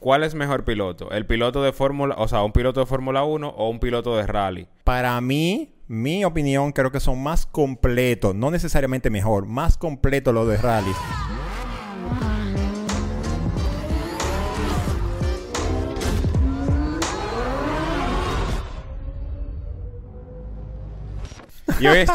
¿cuál es mejor piloto? ¿El piloto de Fórmula, o sea, un piloto de Fórmula 1 o un piloto de rally? Para mí, mi opinión, creo que son más completos, no necesariamente mejor, más completos los de rally. Y hoy, es-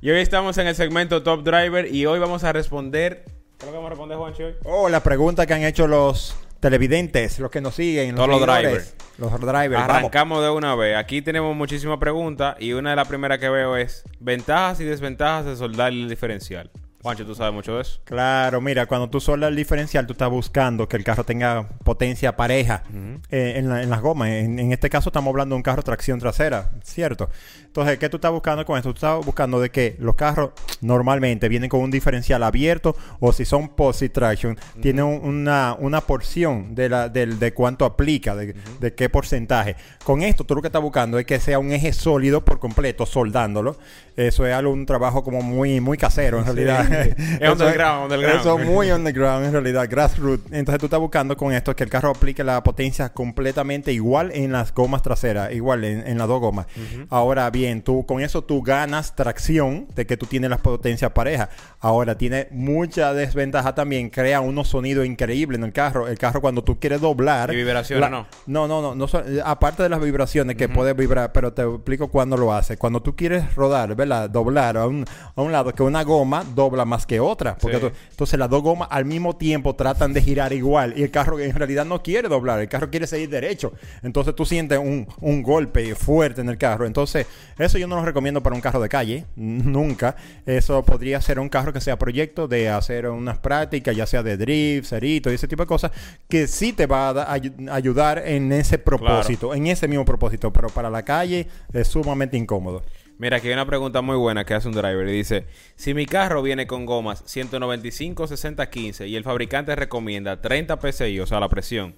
y hoy estamos en el segmento Top Driver y hoy vamos a responder. ¿Qué es lo que vamos a responder, Juancho? Oh, la pregunta que han hecho los televidentes, los que nos siguen, Todos los drivers. Los drivers, vamos. Arrancamos de una vez. Aquí tenemos muchísimas preguntas y una de las primeras que veo es ventajas y desventajas de soldar el diferencial. Juancho, tú sabes mucho de eso. Claro, mira, cuando tú soldas el diferencial, tú estás buscando que el carro tenga potencia pareja eh, en, la- en las gomas. En, en este caso estamos hablando de un carro tracción trasera, ¿cierto? Entonces, ¿qué tú estás buscando con esto? Tú estás buscando de que los carros normalmente vienen con un diferencial abierto o si son posi traction, tienen un- una, una porción de, la, de cuánto aplica, de, de qué porcentaje. Con esto, tú lo que estás buscando es que sea un eje sólido por completo, soldándolo. Eso es algo, un trabajo como muy, muy casero en realidad. Es underground, underground. Eso es muy underground en realidad, grassroots. Entonces tú estás buscando con esto que el carro aplique la potencia completamente igual en las gomas traseras, igual en, en las dos gomas. Ahora bien, tú con eso tú ganas tracción de que tú tienes las potencias parejas. Ahora tiene mucha desventaja también, crea unos sonidos increíbles en el carro. El carro cuando tú quieres doblar... ¿Y vibraciones no? No, no, no. aparte de las vibraciones que puedes vibrar, pero te explico cuándo lo hace. Cuando tú quieres rodar, ¿verdad? Doblar a un, a un lado, que una goma dobla más que otra. Porque Sí. entonces las dos gomas al mismo tiempo tratan de girar igual. Y el carro en realidad no quiere doblar. El carro quiere seguir derecho. Entonces tú sientes un, un golpe fuerte en el carro. Entonces, eso yo no lo recomiendo para un carro de calle. Nunca. Eso podría ser un carro que sea proyecto de hacer unas prácticas, ya sea de drift, cerito y ese tipo de cosas, que sí te va a da- ayu- ayudar en ese propósito, en ese mismo propósito. Pero para la calle es sumamente incómodo. Mira, aquí hay una pregunta muy buena que hace un driver dice, si mi carro viene con gomas 195, 60, 15 y el fabricante recomienda 30 PSI, o sea, la presión,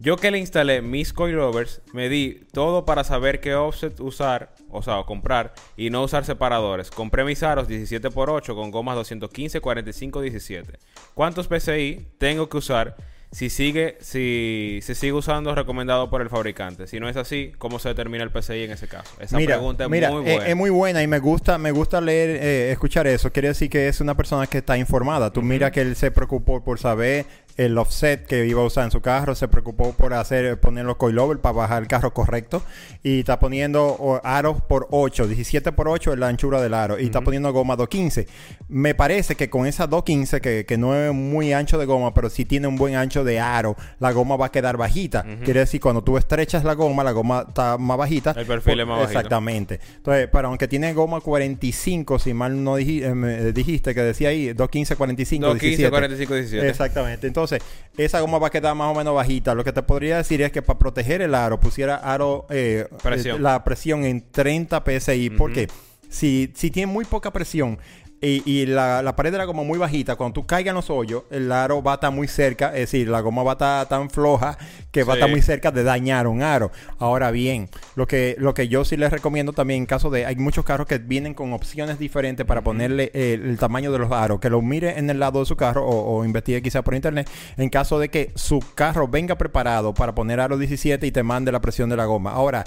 yo que le instalé mis coilovers, me di todo para saber qué offset usar, o sea, comprar y no usar separadores. Compré mis aros 17x8 con gomas 215, 45, 17. ¿Cuántos PSI tengo que usar si sigue si se sigue usando recomendado por el fabricante? Si no es así, ¿cómo se determina el PSI en ese caso? Esa pregunta es mira, muy eh, buena. es muy buena y me gusta, me gusta leer, eh, escuchar eso. Quiere decir que es una persona que está informada. Tú mira que él se preocupó por saber el offset que iba a usar en su carro, se preocupó por hacer, poner los coilovers para bajar el carro correcto y está poniendo aros por 8, 17 por 8 es la anchura del aro y está poniendo goma 215. Me parece que con esa 215, que, que no es muy ancho de goma, pero sí tiene un buen ancho de aro, la goma va a quedar bajita. Quiere decir, cuando tú estrechas la goma, la goma está más bajita. El perfil Por- es más bajito. Exactamente. Entonces, pero aunque tiene goma 45, si mal no diji- eh, me dijiste que decía ahí, 215, 45, 215, 17. 45, 17. Exactamente. Entonces, esa goma va a quedar más o menos bajita. Lo que te podría decir es que para proteger el aro, pusiera aro, eh, Presión. la presión en 30 psi. Porque si, si tiene muy poca presión y, y la, la pared de la goma muy bajita, cuando tú caigas en los hoyos, el aro va a estar muy cerca. Es decir, la goma va a estar tan floja que va a estar muy cerca de dañar un aro. Ahora bien, lo que, lo que yo sí les recomiendo también en caso de... Hay muchos carros que vienen con opciones diferentes para ponerle eh, el tamaño de los aros. Que lo mire en el lado de su carro o, o investigue quizá por internet. En caso de que su carro venga preparado para poner aro 17 y te mande la presión de la goma. Ahora...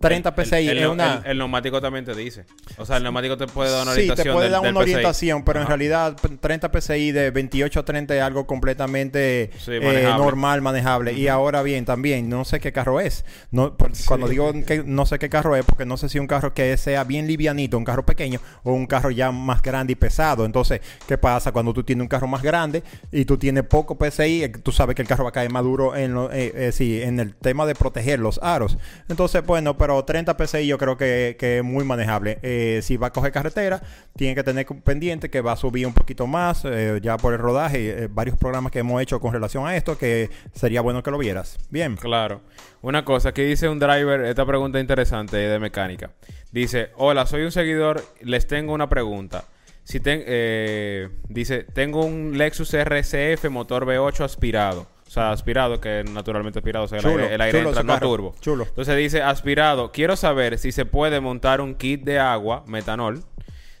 30 El- PSI el, es el- una... el- el neumático también te dice. O sea, el neumático te puede dar una Sí, orientación. te puede del- dar una orientación, pero en realidad p- 30 PSI de 28 a 30 es algo completamente Sí, eh, manejable. normal, manejable. Y ahora bien, también, no sé qué carro es. No, por- Cuando digo que no sé qué carro es, porque no sé si un carro que sea bien livianito, un carro pequeño, o un carro ya más grande y pesado. Entonces, ¿qué pasa cuando tú tienes un carro más grande y tú tienes poco PSI? eh, Tú sabes que el carro va a caer más duro en, lo- eh, eh, sí, en el tema de proteger los aros. Entonces, bueno, pero 30 PSI yo creo que, que es muy manejable. Eh, si va a coger carretera, tiene que tener pendiente que va a subir un poquito más eh, ya por el rodaje. eh, varios programas que hemos hecho con relación a esto que sería bueno que lo vieras. Bien. Claro. Una cosa, que dice un driver, esta pregunta interesante de mecánica. Dice, hola, soy un seguidor, les tengo una pregunta. Si dice, tengo un Lexus RCF motor V8 aspirado. O sea, aspirado, que naturalmente aspirado, o sea, el aire, el aire chulo entra, no turbo. chulo. Entonces dice, aspirado, quiero saber si se puede montar un kit de agua, metanol,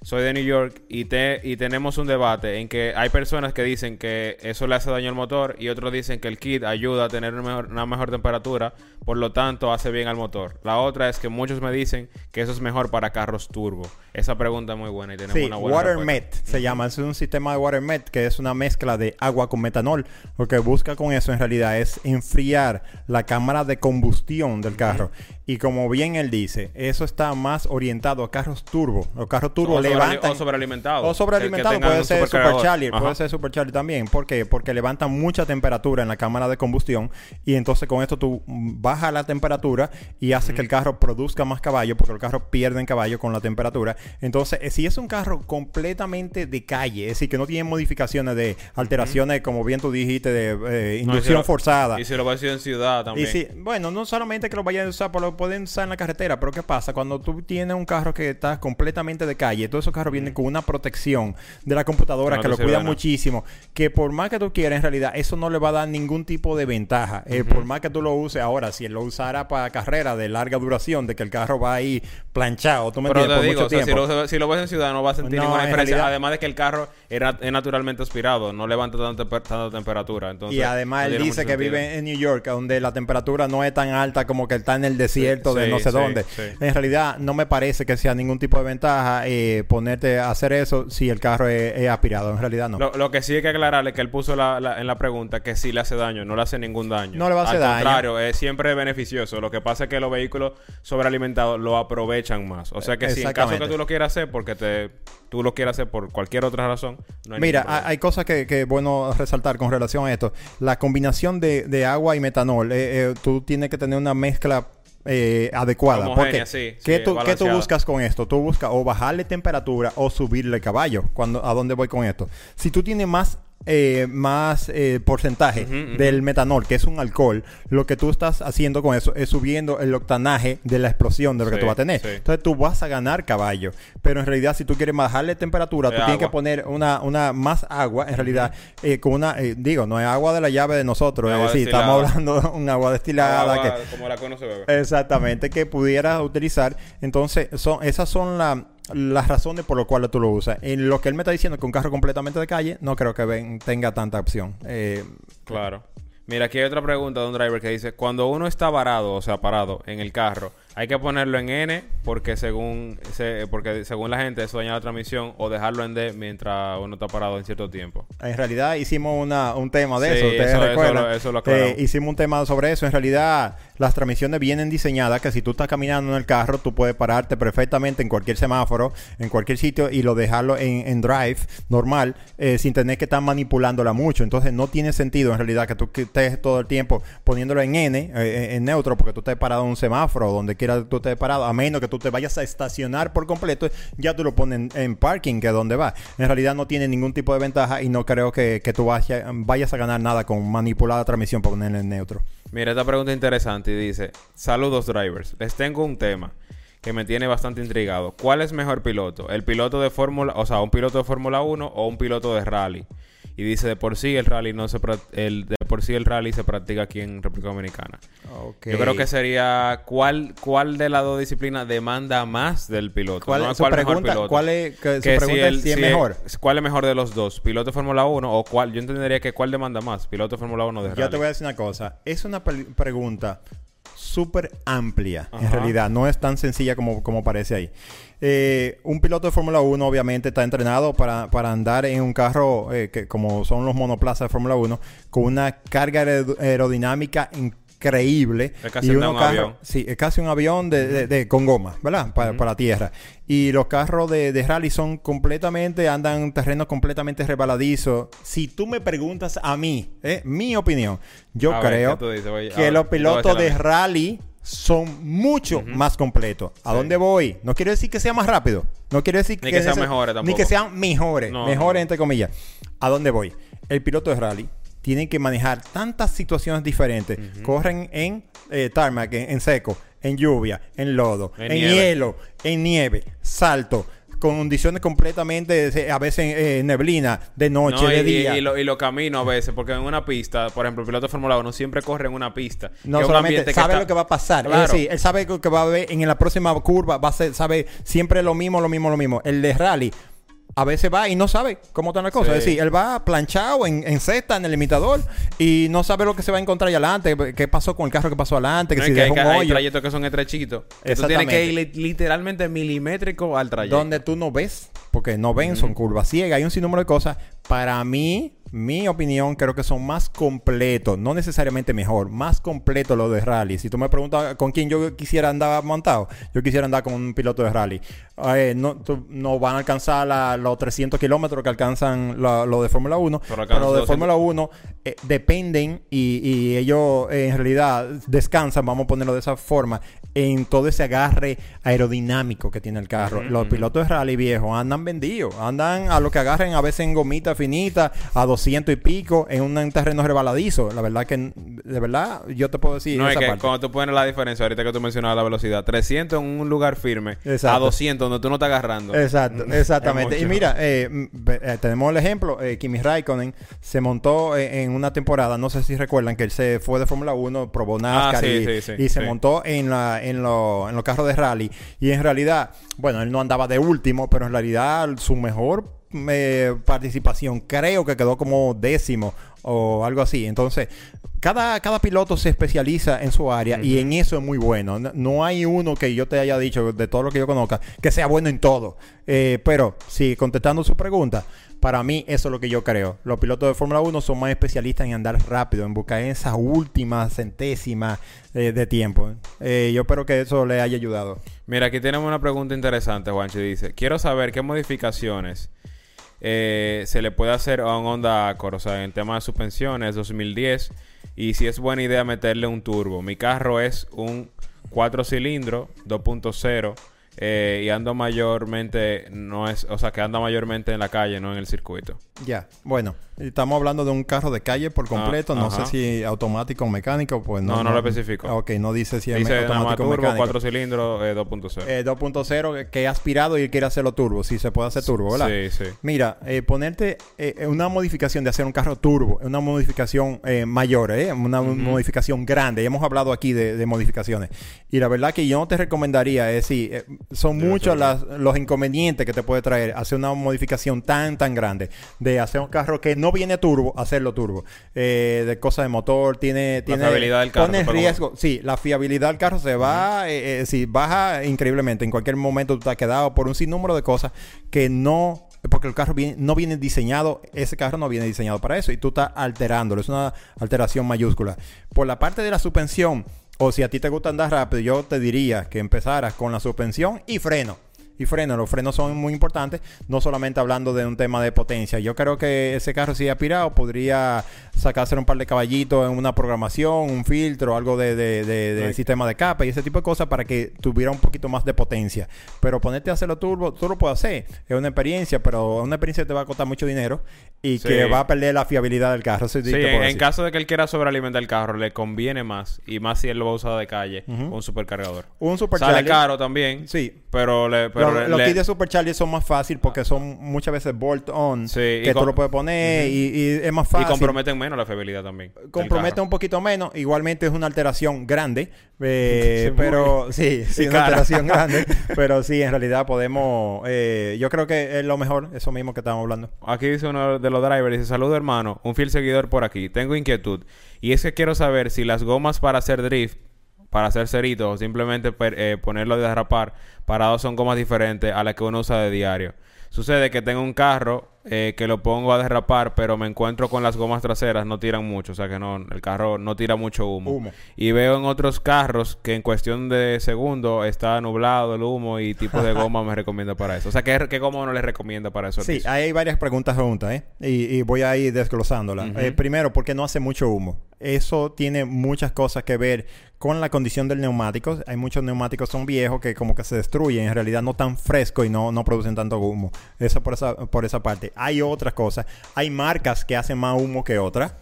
soy de New York y, te, y tenemos un debate en que hay personas que dicen que eso le hace daño al motor y otros dicen que el kit ayuda a tener una mejor, una mejor temperatura, por lo tanto hace bien al motor. La otra es que muchos me dicen que eso es mejor para carros turbo. Esa pregunta es muy buena y tenemos Sí, una buena WaterMet se llama. Es un sistema de WaterMet que es una mezcla de agua con metanol. Lo que busca con eso en realidad es enfriar la cámara de combustión del carro. Y como bien él dice, eso está más orientado a carros turbo. Los carros turbo sobre- levantan... o sobrealimentados. O sobrealimentado, puede ser supercharger, Ajá. puede ser supercharger también. ¿Por qué? Porque levantan mucha temperatura en la cámara de combustión y entonces con esto tú bajas la temperatura y hace que el carro produzca más caballo porque los carros pierden caballo con la temperatura. Entonces, eh, si es un carro completamente de calle, es decir, que no tiene modificaciones de alteraciones, como bien tú dijiste, de eh, No, y si inducción lo- forzada. Y si lo vas a decir en ciudad también. Y sí, bueno, no solamente que lo vayan a usar, pero lo pueden usar en la carretera. Pero ¿qué pasa? Cuando tú tienes un carro que está completamente de calle, todos esos carros vienen con una protección de la computadora No que lo cuida muchísimo. Que por más que tú quieras, en realidad, eso no le va a dar ningún tipo de ventaja. Eh, por más que tú lo uses ahora, si él lo usara para carrera de larga duración, de que el carro va ahí planchado, tú me Pero entiendes, te por mucho o sea, si, lo, si lo ves en ciudad no vas a sentir No, ninguna en diferencia. realidad- Además de que el carro era, es naturalmente aspirado, no levanta tanta, tanta temperatura. Entonces, Y además él dice que vive en New York, donde la temperatura no es tan alta como que está en el desierto Sí, de no sé sí, dónde. sí. En realidad no me parece que sea ningún tipo de ventaja eh, ponerte a hacer eso si el carro es, es aspirado. En realidad no. Lo, lo que sí hay que aclararle que él puso la- la- en la pregunta que sí le hace daño, no le hace ningún daño. No le va a hacer Al daño. contrario, es siempre beneficioso. Lo que pasa es que los vehículos sobrealimentados lo aprovechan más. O sea que si en caso que tú lo quieras hacer porque te tú lo quieras hacer por cualquier otra razón, no hay Mira, hay, cosas que, que es bueno resaltar con relación a esto. La combinación de, de agua y metanol, eh, eh, tú tienes que tener una mezcla eh, adecuada. Homogénea, porque sí, ¿qué, sí, tú, qué tú buscas con esto? Tú buscas o bajarle temperatura o subirle caballo. Cuando, ¿A dónde voy con esto? Si tú tienes más eh, más eh, porcentaje del metanol, que es un alcohol, lo que tú estás haciendo con eso es subiendo el octanaje de la explosión de lo que tú vas a tener. sí. Entonces tú vas a ganar caballo. Pero en realidad, si tú quieres bajarle temperatura, tú Es tienes que poner una, una más agua, en realidad, eh, con una, eh, digo, no es agua de la llave de nosotros, es decir, destilada. estamos hablando de un agua destilada Agua que, como la conoce. Exactamente, que pudieras utilizar. Entonces, son, esas son la- las razones por las cuales tú lo usas. En lo que él me está diciendo que un carro completamente de calle, no creo que ven- tenga tanta opción. Eh, Claro. Mira, aquí hay otra pregunta de un driver que dice, cuando uno está varado, o sea, parado en el carro, hay que ponerlo en N porque según se- porque según la gente eso daña la transmisión o dejarlo en D mientras uno está parado en cierto tiempo. en realidad hicimos una, un tema de Sí, eso, ustedes eso- eso recuerdan. lo- eso lo. Eh, hicimos un tema sobre eso. En realidad, las transmisiones vienen diseñadas que si tú estás caminando en el carro, tú puedes pararte perfectamente en cualquier semáforo, en cualquier sitio y lo dejarlo en, en drive normal, eh, sin tener que estar manipulándola mucho. Entonces, no tiene sentido en realidad que tú estés todo el tiempo poniéndolo en N, eh, en neutro, porque tú estés parado en un semáforo, donde tú estés parado, a menos que tú te vayas a estacionar por completo, ya tú lo pones en, parking, que es donde va. En realidad no tiene ningún tipo de ventaja y no creo que, que tú vaya- vayas a ganar nada con manipular la transmisión para ponerla en neutro. Mira, esta pregunta es interesante y dice, saludos drivers, les tengo un tema que me tiene bastante intrigado. ¿Cuál es mejor piloto? ¿El piloto de Fórmula, o sea, un piloto de Fórmula 1 o un piloto de rally? Y dice, de por sí el rally no se el de por sí el rally se practica aquí en República Dominicana. Yo creo que sería cuál cuál de las dos disciplinas demanda más del piloto. ¿Cuál, no su cuál mejor pregunta, piloto. ¿cuál es, que su Que pregunta el- si es mejor? ¿Cuál es mejor de los dos? ¿Piloto de Fórmula 1 o cuál? Yo entendería que cuál demanda más, piloto de Fórmula 1 o de rally. Yo te voy a decir una cosa. Es una pregunta súper amplia, en realidad. No es tan sencilla como, como parece ahí. Eh, un piloto de Fórmula 1 obviamente está entrenado para, para andar en un carro eh, que como son los monoplazas de Fórmula 1 con una carga aer- aerodinámica increíble. Es casi y un avión. Sí, es casi un avión de, de- de- con goma, ¿verdad? Para, para tierra. Y los carros de, de rally son completamente, andan en terrenos completamente rebaladizos. Si tú me preguntas a mí, ¿eh? mi opinión, yo A creo que ver, los pilotos de rally son mucho más completos. ¿A Sí. dónde voy? No quiere decir que sea más rápido. No quiere decir Ni que sean mejores Ni que sean mejores. No, mejores, no. entre comillas. ¿A dónde voy? El piloto de rally tiene que manejar tantas situaciones diferentes. Corren en eh, tarmac, en, en seco, en lluvia, en lodo, En hielo, en nieve, salto. condiciones completamente, eh, a veces eh, neblina, de noche, No, de y, día. y, lo, y lo camino a veces, porque en una pista, por ejemplo, el piloto de Fórmula 1 siempre corre en una pista. No es solamente sabe lo que va a pasar. Claro. Es decir, él sabe que que va a haber en la próxima curva, va a ser, sabe siempre lo mismo, lo mismo, lo mismo. El de rally a veces va y no sabe cómo están las cosas. Sí. Es decir, él va planchado en, en cesta, en el limitador, y no sabe lo que se va a encontrar allá adelante, qué pasó con el carro que pasó adelante, que No, si es que hay, dejó un hay hoyo. trayectos que son estrechitos. Tú tienes que ir li- literalmente milimétrico al trayecto. donde tú no ves, porque no ven, son curvas ciegas, hay un sinnúmero de cosas. Para mí, mi opinión, creo que son más completos, no necesariamente mejor, más completos los de rally. Si tú me preguntas con quién yo quisiera andar montado, yo quisiera andar con un piloto de rally. Eh, no, tú- no van a alcanzar la- los 300 kilómetros que alcanzan los de Fórmula 1, Pero pero, de 200. Fórmula 1 eh, dependen y, y ellos eh, en realidad descansan, vamos a ponerlo de esa forma, en todo ese agarre aerodinámico que tiene el carro. Los pilotos de rally viejos andan vendidos, andan a lo que agarren a veces en gomita finita, a 200 y pico, en un terreno rebaladizo. La verdad que, de verdad, yo te puedo decir no, es que parte. cuando tú pones la diferencia, ahorita que tú mencionabas la velocidad, 300 en un lugar firme, Exacto. a 200 donde tú no estás agarrando. Exacto, Mm, exactamente. Y mira, eh, eh, tenemos el ejemplo, eh, Kimi Raikkonen se montó en una temporada, no sé si recuerdan que él se fue de Fórmula 1, probó NASCAR Ah, sí, y, sí, sí, y se montó en, la, en, lo- en los carros de rally. Y en realidad, bueno, él no andaba de último, pero en realidad su mejor eh, participación creo que quedó como décimo o algo así. Entonces, cada, cada piloto se especializa en su área y en eso es muy bueno. No, no hay uno que yo te haya dicho, de todo lo que yo conozca, que sea bueno en todo. Eh, pero, sí, contestando su pregunta, para mí eso es lo que yo creo. Los pilotos de Fórmula 1 son más especialistas en andar rápido, en buscar esa última centésima eh, de tiempo. Eh, yo espero que eso le haya ayudado. Mira, aquí tenemos una pregunta interesante, Juanchi. Dice, quiero saber qué modificaciones eh, se le puede hacer a un Honda Accord, o sea, en tema de suspensiones 2010, y si es buena idea meterle un turbo. Mi carro es un 4 cilindros 2.0 eh, y ando mayormente, no es, o sea, que anda mayormente en la calle, no en el circuito. Ya, bueno, estamos hablando de un carro de calle por completo. no ajá. sé si automático o mecánico, pues no. No, no lo especificó. Ok, no dice si es Dice más automático o mecánico. 4 cilindros eh, 2.0. Eh, 2.0 que he aspirado y quiere hacerlo turbo, si se puede hacer turbo, ¿verdad? Sí, sí. Mira, eh, ponerte eh, una modificación de hacer un carro turbo, una modificación eh, mayor, ¿eh? una modificación grande. Ya hemos hablado aquí de, de modificaciones. Y la verdad que yo no te recomendaría, es decir, eh, son muchos las- los inconvenientes que te puede traer hacer una modificación tan, tan grande. De hacer un carro que no viene turbo, hacerlo turbo. Eh, de cosas de motor, tiene... tiene fiabilidad del carro, Pone riesgo, sí, la fiabilidad del carro se va, eh, eh, sí, baja increíblemente. En cualquier momento tú te has quedado por un sinnúmero de cosas que no, porque el carro viene- no viene diseñado, ese carro no viene diseñado para eso y tú estás alterándolo, es una alteración mayúscula. Por la parte de la suspensión, o si a ti te gusta andar rápido, yo te diría que empezaras con la suspensión y freno y freno. Los frenos son muy importantes, no solamente hablando de un tema de potencia. Yo creo que ese carro, si aspirado, podría sacarse un par de caballitos en una programación, un filtro, algo de, de- de- sistema de capa y ese tipo de cosas para que tuviera un poquito más de potencia. Pero ponerte a hacerlo turbo, tú lo puedes hacer. Es una experiencia, pero una experiencia que te va a costar mucho dinero y Sí. que va a perder la fiabilidad del carro. Sí en, en caso de que él quiera sobrealimentar el carro, le conviene más, y más si él lo va a usar de calle, Ujú. un supercargador. Un Sale supercharger. caro también, Sí, pero le... Pero Los, le- los le- kits de Supercharger son más fácil porque son muchas veces bolt-on Sí, y que tú com- lo puedes poner y, y es más y fácil. comprometen menos la fiabilidad también. del compromete carro. un poquito menos. Igualmente es una alteración grande, eh, pero sí, sí, y una alteración grande. Pero sí, en realidad podemos. eh, yo creo que es lo mejor, eso mismo que estamos hablando. Aquí dice uno de los drivers, dice, saludo hermano, un fiel seguidor por aquí, tengo inquietud. Y es que quiero saber si las gomas para hacer drift, para hacer ceritos o simplemente eh, ponerlo de derrapar, parados son gomas diferentes a las que uno usa de diario. Sucede que tengo un carro eh, que lo pongo a derrapar, pero me encuentro con las gomas traseras, no tiran mucho, o sea que no, el carro no tira mucho humo. Humo. Y veo en otros carros que en cuestión de segundo está nublado el humo y tipo de goma me recomienda para eso. O sea, ¿qué, qué goma uno le recomienda para eso? Sí, hay varias preguntas juntas, ¿eh? Y, y voy a ir desglosándolas. Eh, primero, ¿por qué no hace mucho humo? Eso tiene muchas cosas que ver con la condición del neumático. Hay muchos neumáticos son viejos que como que se destruyen, en realidad no tan frescos y no, no producen tanto humo. Eso por esa, por esa parte. Hay otras cosas. Hay marcas que hacen más humo que otras.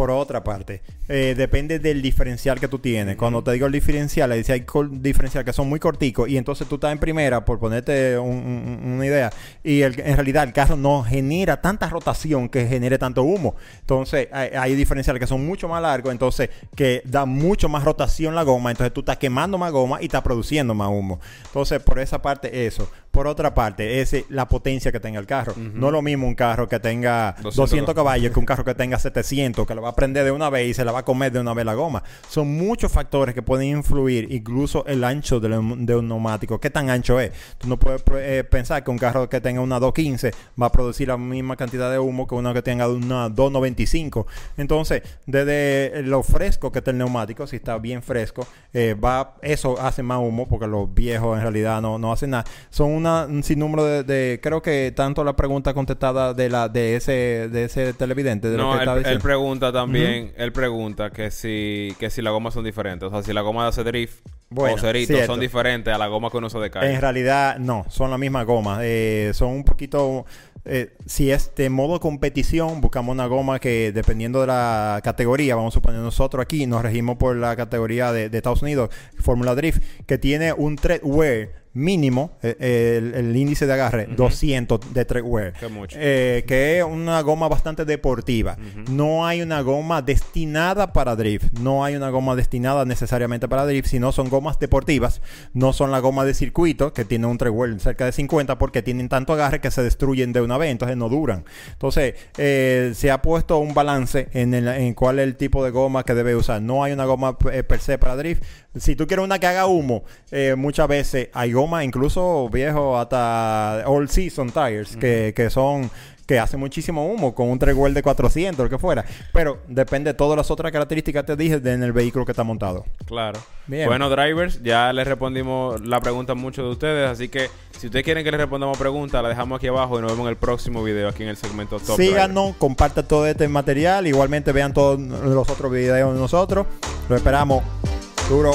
Por otra parte, eh, depende del diferencial que tú tienes. Cuando te digo el diferencial, dice hay diferencial que son muy corticos y entonces tú estás en primera, por ponerte una idea, y en realidad el carro no genera tanta rotación que genere tanto humo. Entonces hay, hay diferenciales que son mucho más largos, entonces que da mucho más rotación la goma, entonces tú estás quemando más goma y estás produciendo más humo. Entonces por esa parte eso. Por otra parte, es la potencia que tenga el carro. No es lo mismo un carro que tenga 200, caballos que un carro que tenga 700, que lo va a prender de una vez y se la va a comer de una vez la goma. Son muchos factores que pueden influir, incluso el ancho de, un neumático. ¿Qué tan ancho es? Tú no puedes eh, pensar que un carro que tenga una 215 va a producir la misma cantidad de humo que uno que tenga una 295. Entonces, desde lo fresco que está el neumático, si está bien fresco, eh, va eso hace más humo porque los viejos en realidad no, no hacen nada. Son un sinnúmero de, de, creo que tanto la pregunta contestada de la de ese de ese televidente de no, lo que él, pregunta también, él pregunta que si que si las gomas son diferentes, o sea, si la goma de hace drift o cerito son diferentes a la goma que uno se de En realidad no, son la misma goma, eh, son un poquito eh, si es de modo competición, buscamos una goma que dependiendo de la categoría, vamos a suponer nosotros aquí nos regimos por la categoría de, de Estados Unidos, Fórmula Drift, que tiene un treadwear mínimo, eh, el, índice de agarre, 200 de treadwear. Eh, que es una goma bastante deportiva. No hay una goma destinada para drift. No hay una goma destinada necesariamente para drift, sino son gomas deportivas. No son la goma de circuito, que tiene un treadwear cerca de 50, porque tienen tanto agarre que se destruyen de una vez, entonces no duran. Entonces, eh, se ha puesto un balance en, en cuál es el tipo de goma que debe usar. No hay una goma per se para drift. Si tú quieres una que haga humo, muchas veces hay goma, incluso viejo, hasta All Season Tires, que, que son que hacen muchísimo humo con un treguel de 400, lo que fuera. Pero depende de todas las otras características que te dije en el vehículo que está montado. Claro. Bueno, drivers, ya les respondimos la pregunta a muchos de ustedes, así que si ustedes quieren que les respondamos preguntas, la dejamos aquí abajo y nos vemos en el próximo video aquí en el segmento Top Síganos, compartan todo este material, igualmente vean todos los otros videos de nosotros. Lo esperamos. Duro.